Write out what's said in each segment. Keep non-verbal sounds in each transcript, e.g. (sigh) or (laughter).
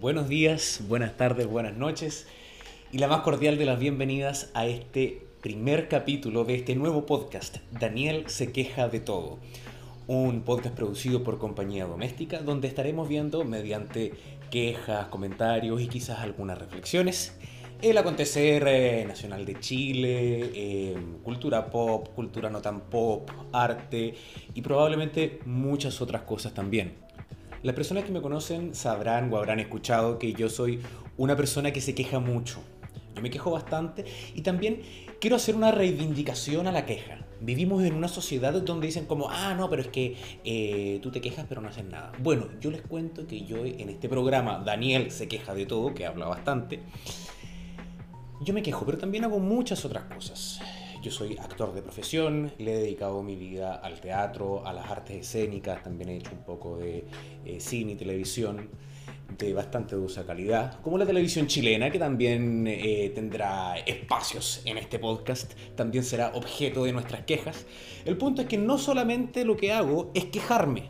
Buenos días, buenas tardes, buenas noches y la más cordial de las bienvenidas a este primer capítulo de este nuevo podcast, Daniel se queja de todo. Un podcast producido por Compañía Doméstica donde estaremos viendo mediante quejas, comentarios y quizás algunas reflexiones el acontecer eh, nacional de Chile, eh, cultura pop, cultura no tan pop, arte y probablemente muchas otras cosas también. Las personas que me conocen sabrán o habrán escuchado que yo soy una persona que se queja mucho. Yo me quejo bastante y también quiero hacer una reivindicación a la queja. Vivimos en una sociedad donde dicen como, ah, no, pero es que eh, tú te quejas pero no haces nada. Bueno, yo les cuento que yo en este programa, Daniel se queja de todo, que habla bastante, yo me quejo, pero también hago muchas otras cosas. Yo soy actor de profesión, le he dedicado mi vida al teatro, a las artes escénicas, también he hecho un poco de eh, cine y televisión de bastante dudosa calidad, como la televisión chilena, que también eh, tendrá espacios en este podcast, también será objeto de nuestras quejas. El punto es que no solamente lo que hago es quejarme,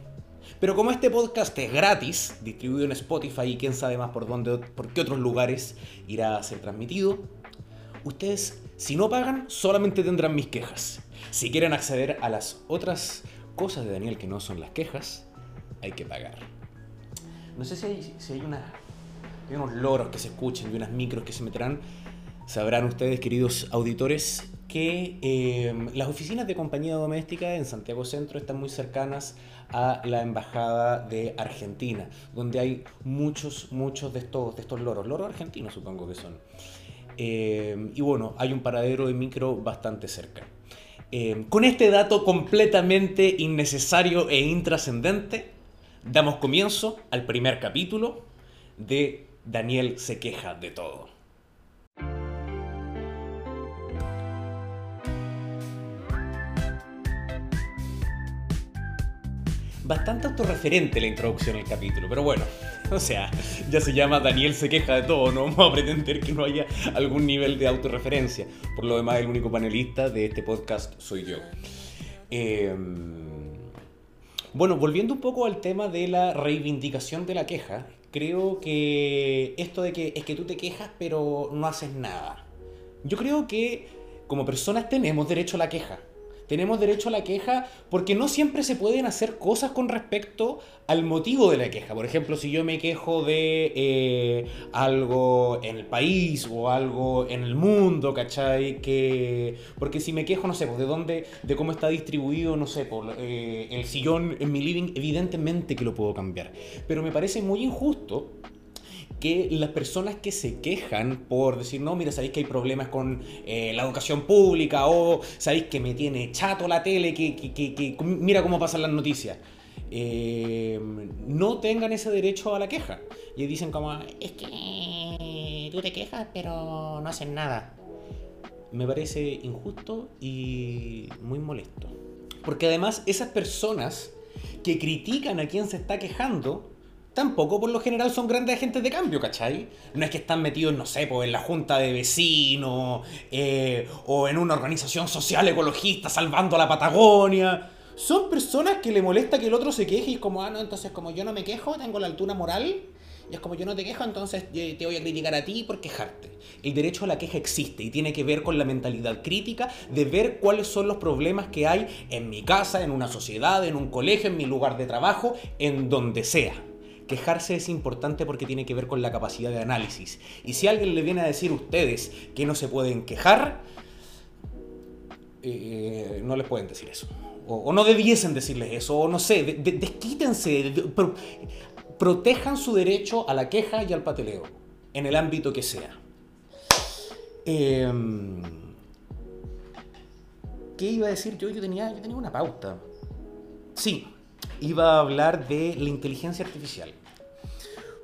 pero como este podcast es gratis, distribuido en Spotify y quién sabe más por dónde, por qué otros lugares irá a ser transmitido, Ustedes, si no pagan, solamente tendrán mis quejas. Si quieren acceder a las otras cosas de Daniel que no son las quejas, hay que pagar. No sé si hay, si hay, unos loros que se escuchen y unas micros que se meterán. Sabrán ustedes, queridos auditores, que eh, las oficinas de compañía doméstica en Santiago Centro están muy cercanas a la embajada de Argentina, donde hay muchos, muchos de estos, de estos loros, loros argentinos supongo que son. Eh, y bueno, hay un paradero de micro bastante cerca. Eh, con este dato completamente innecesario e intrascendente, damos comienzo al primer capítulo de Daniel se queja de todo. Bastante autorreferente la introducción al capítulo, pero bueno, (laughs) O sea, ya se llama Daniel se queja de todo, no vamos a pretender que no haya algún nivel de autorreferencia. Por lo demás, el único panelista de este podcast soy yo. Em, bueno, volviendo un poco al tema de la reivindicación de la queja, creo que esto de que es que tú te quejas pero no haces nada. Yo creo que como personas tenemos derecho a la queja tenemos derecho a la queja porque no siempre se pueden hacer cosas con respecto al motivo de la queja. Por ejemplo, si yo me quejo de eh, algo en el país o algo en el mundo, ¿cachai? Que... Porque si me quejo, no sé, pues de dónde, de cómo está distribuido, no sé, por eh, el sillón en mi living, evidentemente que lo puedo cambiar. Pero me parece muy injusto que las personas que se quejan por decir, no, mira, sabéis que hay problemas con eh, la educación pública o sabéis que me tiene chato la tele, que, mira cómo pasan las noticias. Eh, no tengan ese derecho a la queja. Y dicen como, es que tú te quejas pero no hacen nada. Me parece injusto y muy molesto. Porque además esas personas que critican a quien se está quejando, tampoco por lo general son grandes agentes de cambio, ¿cachai? No es que están metidos, no sé, pues en la junta de vecinos eh, o en una organización social ecologista salvando a la Patagonia. Son personas que le molesta que el otro se queje y es como, ah, no, entonces como yo no me quejo, tengo la altura moral. Y es como yo no te quejo, entonces eh, te voy a criticar a ti por quejarte. El derecho a la queja existe y tiene que ver con la mentalidad crítica de ver cuáles son los problemas que hay en mi casa, en una sociedad, en un colegio, en mi lugar de trabajo, en donde sea. Quejarse es importante porque tiene que ver con la capacidad de análisis. Y si alguien le viene a decir a ustedes que no se pueden quejar, eh, no les pueden decir eso. O, no debiesen decirles eso, o no sé, desquítense, protejan su derecho a la queja y al pateleo, en el ámbito que sea. Em, ¿Qué iba a decir yo? Yo tenía, yo tenía una pauta. Sí, iba a hablar de la inteligencia artificial.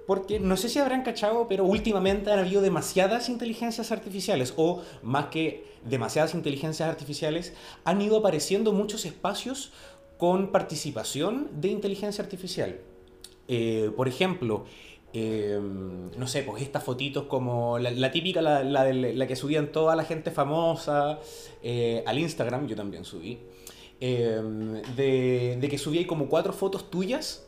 Porque no sé si habrán cachado, pero últimamente han habido demasiadas inteligencias artificiales, o más que demasiadas inteligencias artificiales, han ido apareciendo muchos espacios con participación de inteligencia artificial. Eh, por ejemplo, em, no sé, pues estas fotitos como la, típica, la, la, que subían toda la gente famosa eh, al Instagram, yo también subí, em, de, de que subí como cuatro fotos tuyas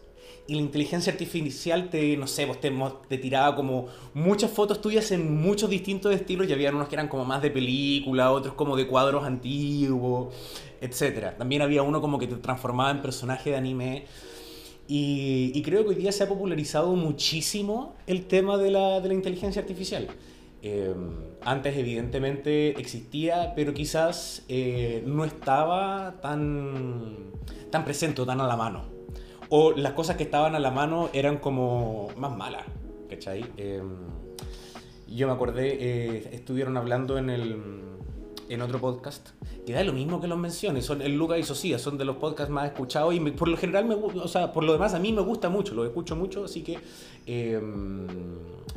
y la inteligencia artificial te, no sé, pues te, te, tiraba como muchas fotos tuyas en muchos distintos estilos y había unos que eran como más de película, otros como de cuadros antiguos, etc. También había uno como que te transformaba en personaje de anime. Y, creo que hoy día se ha popularizado muchísimo el tema de la, de la inteligencia artificial. Em, antes evidentemente existía, pero quizás eh, no estaba tan, tan presente o tan a la mano. O las cosas que estaban a la mano eran como más malas, ¿cachai? Em, yo me acordé, eh, estuvieron hablando en el en otro podcast, que da lo mismo que los menciones, son el Luca y Socia, son de los podcasts más escuchados y por lo general, me, o sea, por lo demás a mí me gusta mucho, lo escucho mucho, así que em,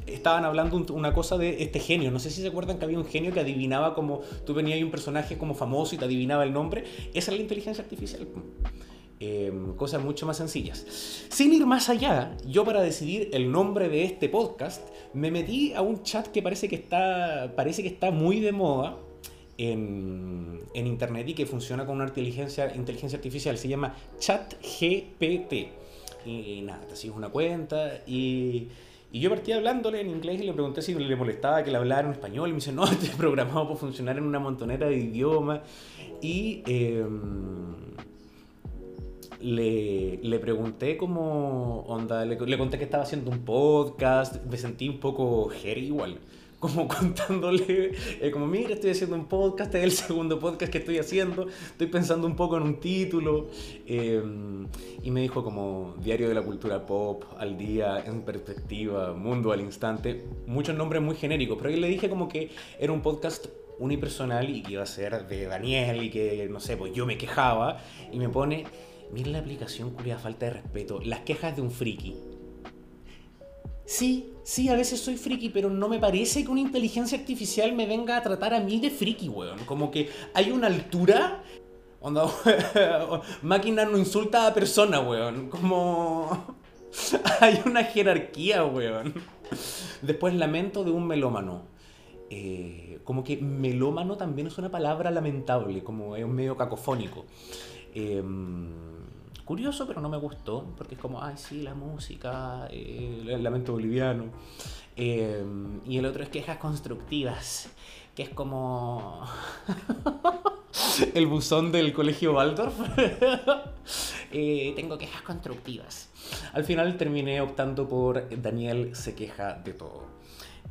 estaban hablando una cosa de este genio, no sé si se acuerdan que había un genio que adivinaba como, tú venías y un personaje como famoso y te adivinaba el nombre, esa es la inteligencia artificial. Em, cosas mucho más sencillas. Sin ir más allá, yo para decidir el nombre de este podcast me metí a un chat que parece que está, parece que está muy de moda, en, internet y que funciona con una inteligencia, inteligencia artificial. Se llama ChatGPT. Y, nada, te sigues una cuenta y, y, yo partí hablándole en inglés y le pregunté si le molestaba que le hablara en español. Y me dice, no, (laughs) estoy programado para funcionar en una montonera de idiomas. Y em, le, le, pregunté cómo onda, le, le, conté que estaba haciendo un podcast, me sentí un poco Jerry igual como (laughs) contándole, eh, como mira, estoy haciendo un podcast, es el segundo podcast que estoy haciendo, estoy pensando un poco en un título. Eh, y me dijo como Diario de la Cultura Pop, al día, en perspectiva, Mundo al instante, muchos nombres muy genéricos, pero le dije como que era un podcast unipersonal y que iba a ser de Daniel y que, no sé, pues yo me quejaba y me pone, mira la aplicación, cuya falta de respeto, las quejas de un friki. Sí, sí, a veces soy friki, pero no me parece que una inteligencia artificial me venga a tratar a mí de friki, weón. Como que hay una altura. Onda, (laughs) máquina no insulta a persona, weón. Como. (laughs) hay una jerarquía, weón. Después, lamento de un melómano. Eh, como que melómano también es una palabra lamentable, como es medio cacofónico. Eh, curioso, pero no me gustó, porque es como, ay, sí, la música, eh, el lamento boliviano. Eh, y el otro es quejas constructivas, que es como (laughs) el buzón del colegio Waldorf. (laughs) Eh, tengo quejas constructivas. Al final terminé optando por Daniel se queja de todo.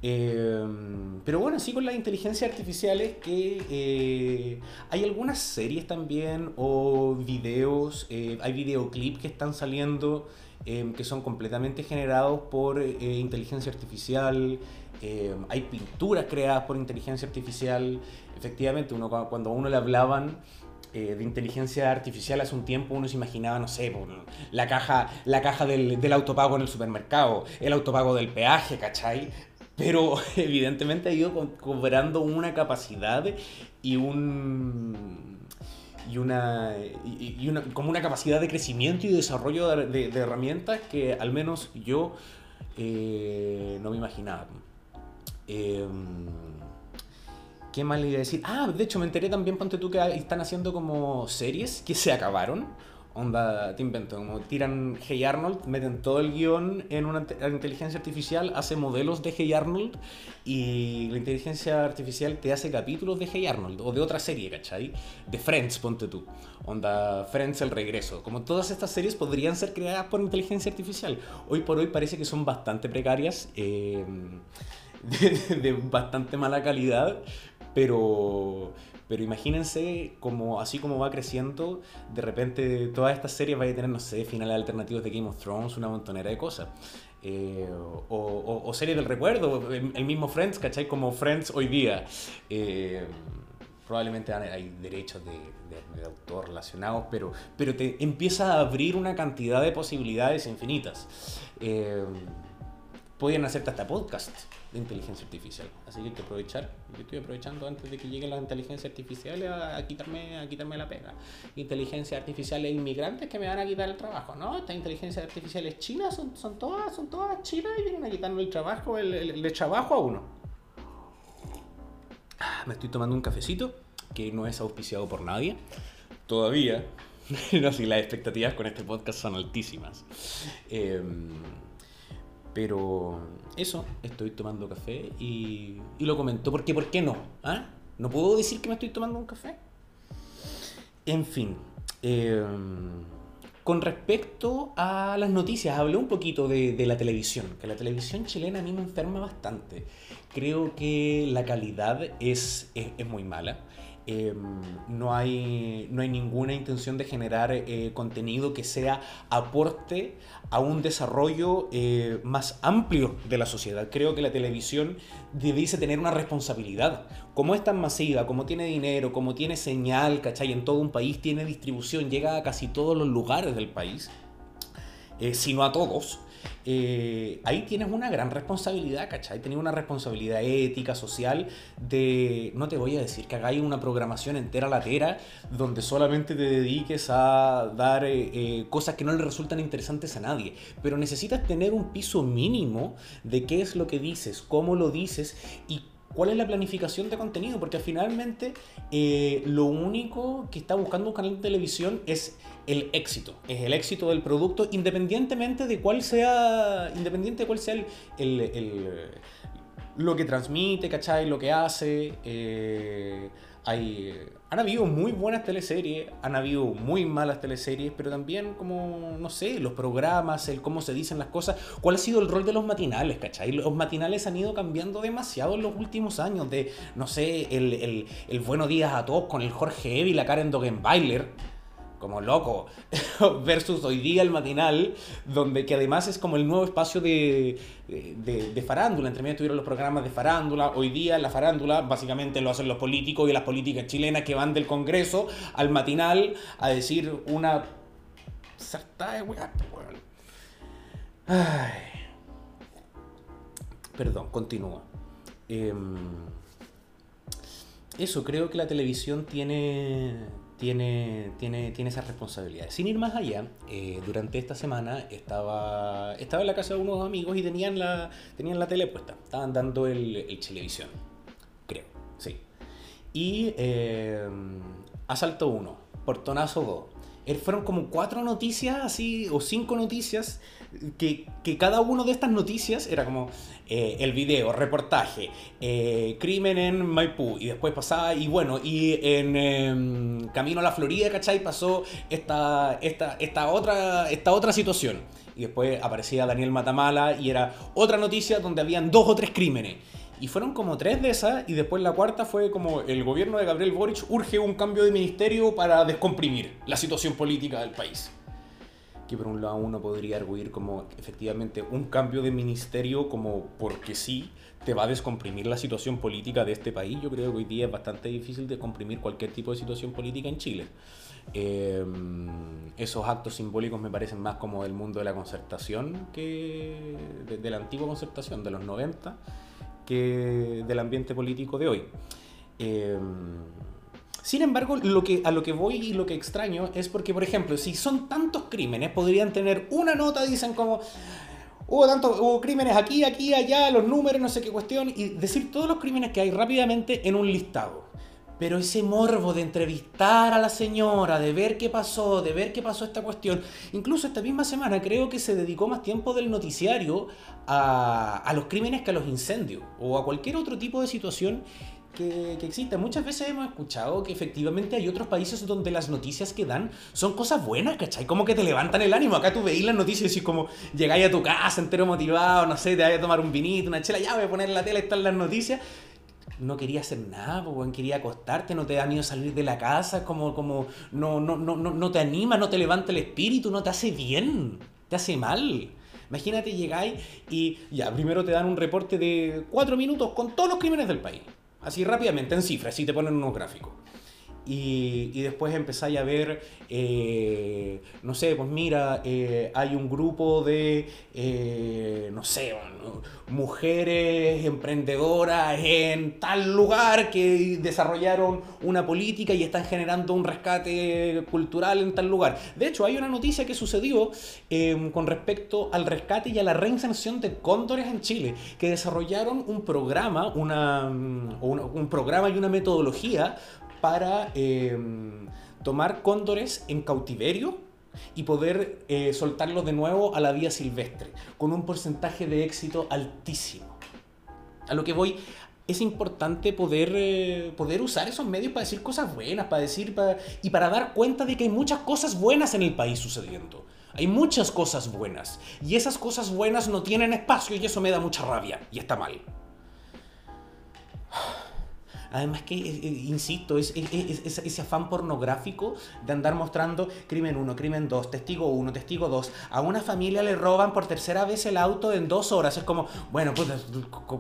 Em, pero bueno, sí con las inteligencias artificiales que eh, hay algunas series también o videos, eh, hay videoclips que están saliendo em, que son completamente generados por eh, inteligencia artificial, em, hay pinturas creadas por inteligencia artificial, efectivamente uno, cuando a uno le hablaban de inteligencia artificial hace un tiempo uno se imaginaba, no sé, la caja, la caja del, del, autopago en el supermercado, el autopago del peaje, ¿cachai? Pero (laughs) evidentemente ha ido cobrando una capacidad y un y una, y una como una capacidad de crecimiento y desarrollo de, herramientas que al menos yo eh, no me imaginaba. Em, ¿Qué más le iba a decir? Ah, de hecho me enteré también, ponte tú, que están haciendo como series que se acabaron onda, te invento, como tiran Hey Arnold, meten todo el guion en una inteligencia artificial, hace modelos de Hey Arnold y la inteligencia artificial te hace capítulos de Hey Arnold o de otra serie, ¿cachai? De Friends, ponte tú. Onda, Friends el regreso. Como todas estas series podrían ser creadas por inteligencia artificial. Hoy por hoy parece que son bastante precarias, eh, (laughs) de bastante mala calidad, pero pero imagínense como así como va creciendo, de repente todas estas series van a tener, no sé, finales alternativos de Game of Thrones, una montonera de cosas. Eh, o, series del recuerdo, el mismo Friends, ¿cachai? Como Friends hoy día. Eh, probablemente hay derechos de, autor relacionados, pero, pero te empieza a abrir una cantidad de posibilidades infinitas. Eh, podrían hacerte hasta podcast de inteligencia artificial. Así que hay que aprovechar. Yo estoy aprovechando antes de que llegue la inteligencia artificial a, quitarme, a quitarme la pega. Inteligencia artificial e inmigrantes que me van a quitar el trabajo. No, estas inteligencias artificiales chinas son, son, todas, son todas chinas y vienen a quitarme el trabajo, el, el, trabajo a uno. Ah, me estoy tomando un cafecito que no es auspiciado por nadie. Todavía. (laughs) no, si las expectativas con este podcast son altísimas. Em, pero eso, estoy tomando café y, y lo comento. Porque, ¿por qué no? ¿Ah? ¿No puedo decir que me estoy tomando un café? En fin. Em, con respecto a las noticias, hablé un poquito de, de, la televisión, que la televisión chilena a mí me enferma bastante. Creo que la calidad es, es, es muy mala. Em, no, hay, no hay ninguna intención de generar eh, contenido que sea aporte a un desarrollo eh, más amplio de la sociedad. Creo que la televisión debiese tener una responsabilidad. Como es tan masiva, como tiene dinero, como tiene señal, ¿cachai? En todo un país, tiene distribución, llega a casi todos los lugares del país, eh, sino a todos. Eh, ahí tienes una gran responsabilidad, ¿cachai? Tienes una responsabilidad ética, social, de, no te voy a decir que hagáis una programación entera latera donde solamente te dediques a dar eh, eh, cosas que no le resultan interesantes a nadie, pero necesitas tener un piso mínimo de qué es lo que dices, cómo lo dices y cuál es la planificación de contenido, porque finalmente eh, lo único que está buscando un canal de televisión es el éxito, es el éxito del producto, independientemente de cuál sea, independiente de cuál sea el, el, lo que transmite, ¿cachai? Lo que hace. Eh, han habido muy buenas teleseries, han habido muy malas teleseries, pero también como, no sé, los programas, el cómo se dicen las cosas, cuál ha sido el rol de los matinales, ¿cachai? Los matinales han ido cambiando demasiado en los últimos años, de, no sé, el, el, el Buenos Días a Todos con el Jorge Evi la Karen Dogenbailer como loco, (laughs) versus hoy día el matinal, donde que además es como el nuevo espacio de, de, farándula, entre medio tuvieron los programas de farándula, hoy día la farándula básicamente lo hacen los políticos y las políticas chilenas que van del Congreso al matinal a decir una sarta de Ay. Perdón, continúa. Eh, eso, creo que la televisión tiene tiene, tiene, tiene esas responsabilidades. Sin ir más allá, eh, durante esta semana estaba, estaba en la casa de unos amigos y tenían la, tenían la tele puesta. Estaban dando el, el televisión, creo, sí. Y eh, asalto 1, portonazo 2 Er, fueron como cuatro noticias así, o cinco noticias, que, cada una de estas noticias era como eh, el video, reportaje, eh, crimen en Maipú, y después pasaba, y bueno, y en eh, Camino a la Florida, ¿cachai? Pasó esta, esta, esta, otra, esta otra situación. Y después aparecía Daniel Matamala y era otra noticia donde habían dos o tres crímenes. Y fueron como tres de esas, y después la cuarta fue como el gobierno de Gabriel Boric urge un cambio de ministerio para descomprimir la situación política del país. Que por un lado uno podría arguir como efectivamente un cambio de ministerio como porque sí te va a descomprimir la situación política de este país. Yo creo que hoy día es bastante difícil descomprimir cualquier tipo de situación política en Chile. Eh, esos actos simbólicos me parecen más como del mundo de la concertación que de, de la antigua concertación de los 90 del ambiente político de hoy. Eh, sin embargo, lo que, a lo que voy y lo que extraño es porque, por ejemplo, si son tantos crímenes, podrían tener una nota, dicen como, hubo tantos hubo crímenes aquí, aquí, allá, los números, no sé qué cuestión, y decir todos los crímenes que hay rápidamente en un listado. Pero ese morbo de entrevistar a la señora, de ver qué pasó, de ver qué pasó esta cuestión, incluso esta misma semana creo que se dedicó más tiempo del noticiario a, a los crímenes que a los incendios o a cualquier otro tipo de situación que, que, existe. Muchas veces hemos escuchado que efectivamente hay otros países donde las noticias que dan son cosas buenas, ¿cachai? Como que te levantan el ánimo. Acá tú veis las noticias y como llegáis a tu casa entero motivado, no sé, te vas a tomar un vinito, una chela, ya voy a poner la tele, están las noticias no quería hacer nada, pues, quería acostarte, no te da miedo salir de la casa, como, como no, no, no, no te anima, no te levanta el espíritu, no te hace bien, te hace mal. Imagínate, llegáis y ya, primero te dan un reporte de cuatro minutos con todos los crímenes del país. Así rápidamente, en cifras, así te ponen unos gráficos. Y, y, después empezáis a ver, eh, no sé, pues mira, eh, hay un grupo de, eh, no sé, mujeres emprendedoras en tal lugar que desarrollaron una política y están generando un rescate cultural en tal lugar. De hecho, hay una noticia que sucedió em, con respecto al rescate y a la reinserción de cóndores en Chile, que desarrollaron un programa, una, un, un programa y una metodología para eh, tomar cóndores en cautiverio y poder eh, soltarlos de nuevo a la vía silvestre, con un porcentaje de éxito altísimo. A lo que voy, es importante poder, eh, poder usar esos medios para decir cosas buenas, para decir y para dar cuenta de que hay muchas cosas buenas en el país sucediendo. Hay muchas cosas buenas. Y esas cosas buenas no tienen espacio y eso me da mucha rabia. Y está mal. Además que, eh, eh, insisto, es, ese afán pornográfico de andar mostrando crimen 1, crimen 2, testigo 1, testigo 2. A una familia le roban por tercera vez el auto en dos horas. Es como, bueno, pues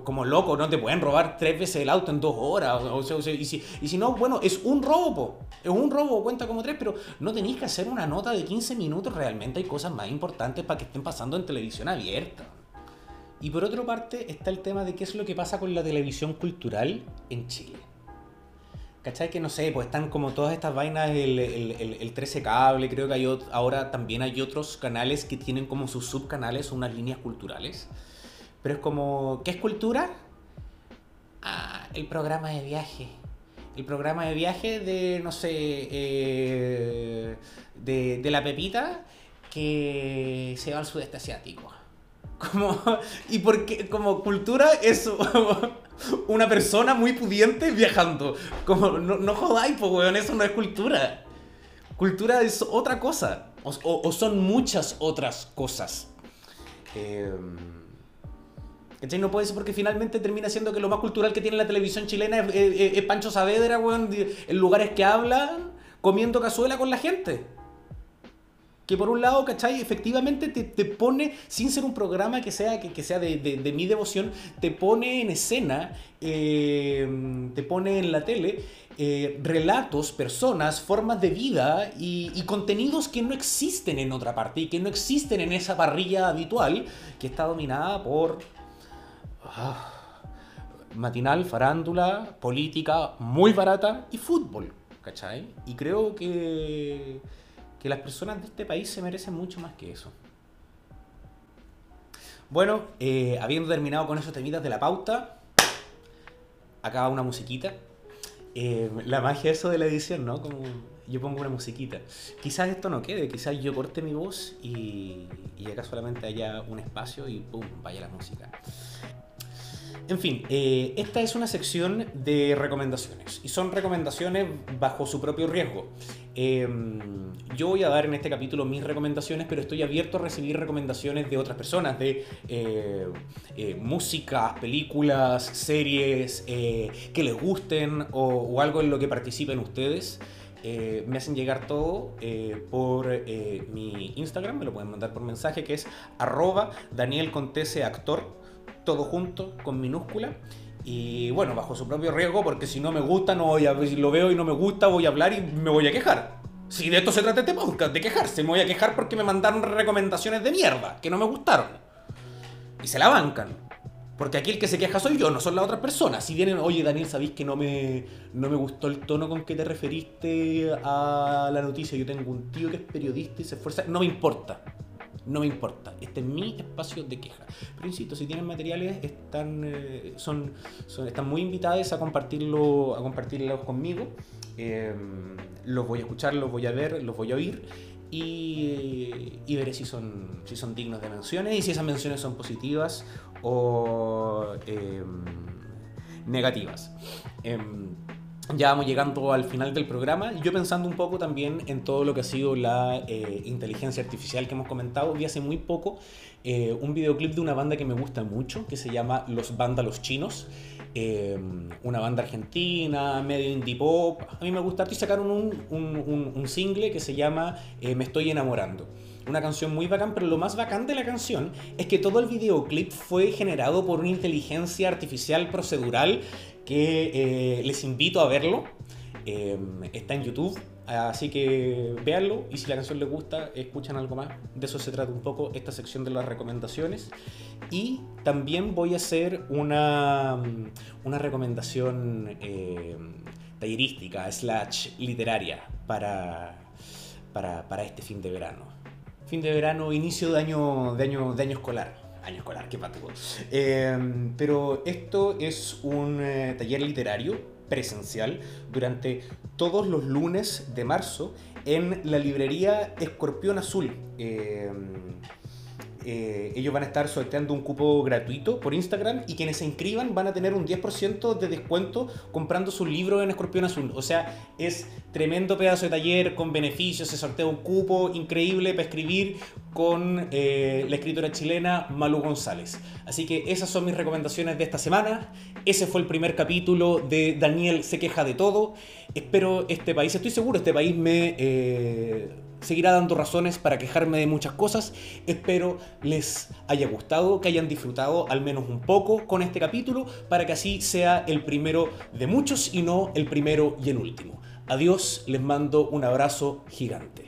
como loco, no te pueden robar tres veces el auto en dos horas. y, si, no, bueno, es un robo. Es un robo, cuenta como tres, pero no tenéis que hacer una nota de 15 minutos. Realmente hay cosas más importantes para que estén pasando en televisión abierta. Y por otra parte está el tema de qué es lo que pasa con la televisión cultural en Chile. ¿Cachai? Que no sé, pues están como todas estas vainas, el, el, 13 cable, creo que hay ahora también hay otros canales que tienen como sus subcanales unas líneas culturales. Pero es como, ¿qué es cultura? Ah, el programa de viaje. El programa de viaje de, no sé, eh, de, de la Pepita que se va al sudeste asiático. Como, y porque como cultura es (laughs) una persona muy pudiente viajando. Como, no, no jodáis, pues, weón, eso no es cultura. Cultura es otra cosa. O, son muchas otras cosas. Eh, No puede ser porque finalmente termina siendo que lo más cultural que tiene la televisión chilena es, Pancho Saavedra, weón, en lugares que hablan, comiendo cazuela con la gente que por un lado, ¿cachai? Efectivamente te, te, pone, sin ser un programa que sea, que, que sea de, de, mi devoción, te pone en escena, eh, te pone en la tele eh, relatos, personas, formas de vida y, y, contenidos que no existen en otra parte y que no existen en esa parrilla habitual que está dominada por... Ah, matinal, farándula, política muy barata y fútbol, ¿cachai? Y creo que que las personas de este país se merecen mucho más que eso. Bueno, eh, habiendo terminado con esos temitas de la pauta, acaba una musiquita. Eh, la magia eso de la edición, ¿no? Como yo pongo una musiquita. Quizás esto no quede, quizás yo corte mi voz y, y acá solamente haya un espacio y ¡pum! vaya la música. En fin, eh, esta es una sección de recomendaciones y son recomendaciones bajo su propio riesgo. Em, yo voy a dar en este capítulo mis recomendaciones, pero estoy abierto a recibir recomendaciones de otras personas, de eh, eh, músicas, películas, series que les gusten o, algo en lo que participen ustedes. me hacen llegar todo por mi Instagram, me lo pueden mandar por mensaje que es arroba Daniel Actor todo junto, con minúscula. Y bueno, bajo su propio riesgo, porque si no me gusta, no voy a, si lo veo y no me gusta, voy a hablar y me voy a quejar. Si de esto se trata este podcast, de quejarse, me voy a quejar porque me mandaron recomendaciones de mierda, que no me gustaron. Y se la bancan. Porque aquí el que se queja soy yo, no son las otras personas. Si vienen, oye Daniel, ¿sabéis que no me, no me gustó el tono con que te referiste a la noticia? Yo tengo un tío que es periodista y se esfuerza. No me importa no me importa. Este es mi espacio de queja. Pero insisto, si tienen materiales, están, eh, son, están muy invitados a compartirlo, a compartirlos conmigo. Em, los voy a escuchar, los voy a ver, los voy a oír y, y, veré si son, si son dignos de menciones y si esas menciones son positivas o em, negativas. Ya vamos llegando al final del programa. Yo pensando un poco también en todo lo que ha sido la eh, inteligencia artificial que hemos comentado. Vi hace muy poco eh, un videoclip de una banda que me gusta mucho, que se llama Los Vándalos Chinos. Eh, una banda argentina, medio indie pop. A mí me gusta y sacaron un, un, un single que se llama Me estoy enamorando una canción muy bacán, pero lo más bacán de la canción es que todo el videoclip fue generado por una inteligencia artificial procedural que eh, les invito a verlo. Em, está en YouTube, así que véanlo y si la canción les gusta, escuchan algo más. De eso se trata un poco esta sección de las recomendaciones. Y también voy a hacer una, una recomendación em, tallerística, slash literaria, para, para, para, este fin de verano. Fin de verano, inicio de año, de año, de año escolar año escolar, qué patudo. Em, pero esto es un eh, taller literario presencial durante todos los lunes de marzo en la librería Escorpión Azul. Eh, eh, ellos van a estar sorteando un cupo gratuito por Instagram y quienes se inscriban van a tener un 10% de descuento comprando su libro en Escorpión Azul. O sea, es tremendo pedazo de taller con beneficios, se sortea un cupo increíble para escribir con eh, la escritora chilena Malu González. Así que esas son mis recomendaciones de esta semana. Ese fue el primer capítulo de Daniel se queja de todo. Espero este país, estoy seguro, este país me... Eh, seguirá dando razones para quejarme de muchas cosas. Espero les haya gustado, que hayan disfrutado al menos un poco con este capítulo, para que así sea el primero de muchos y no el primero y el último. Adiós, les mando un abrazo gigante.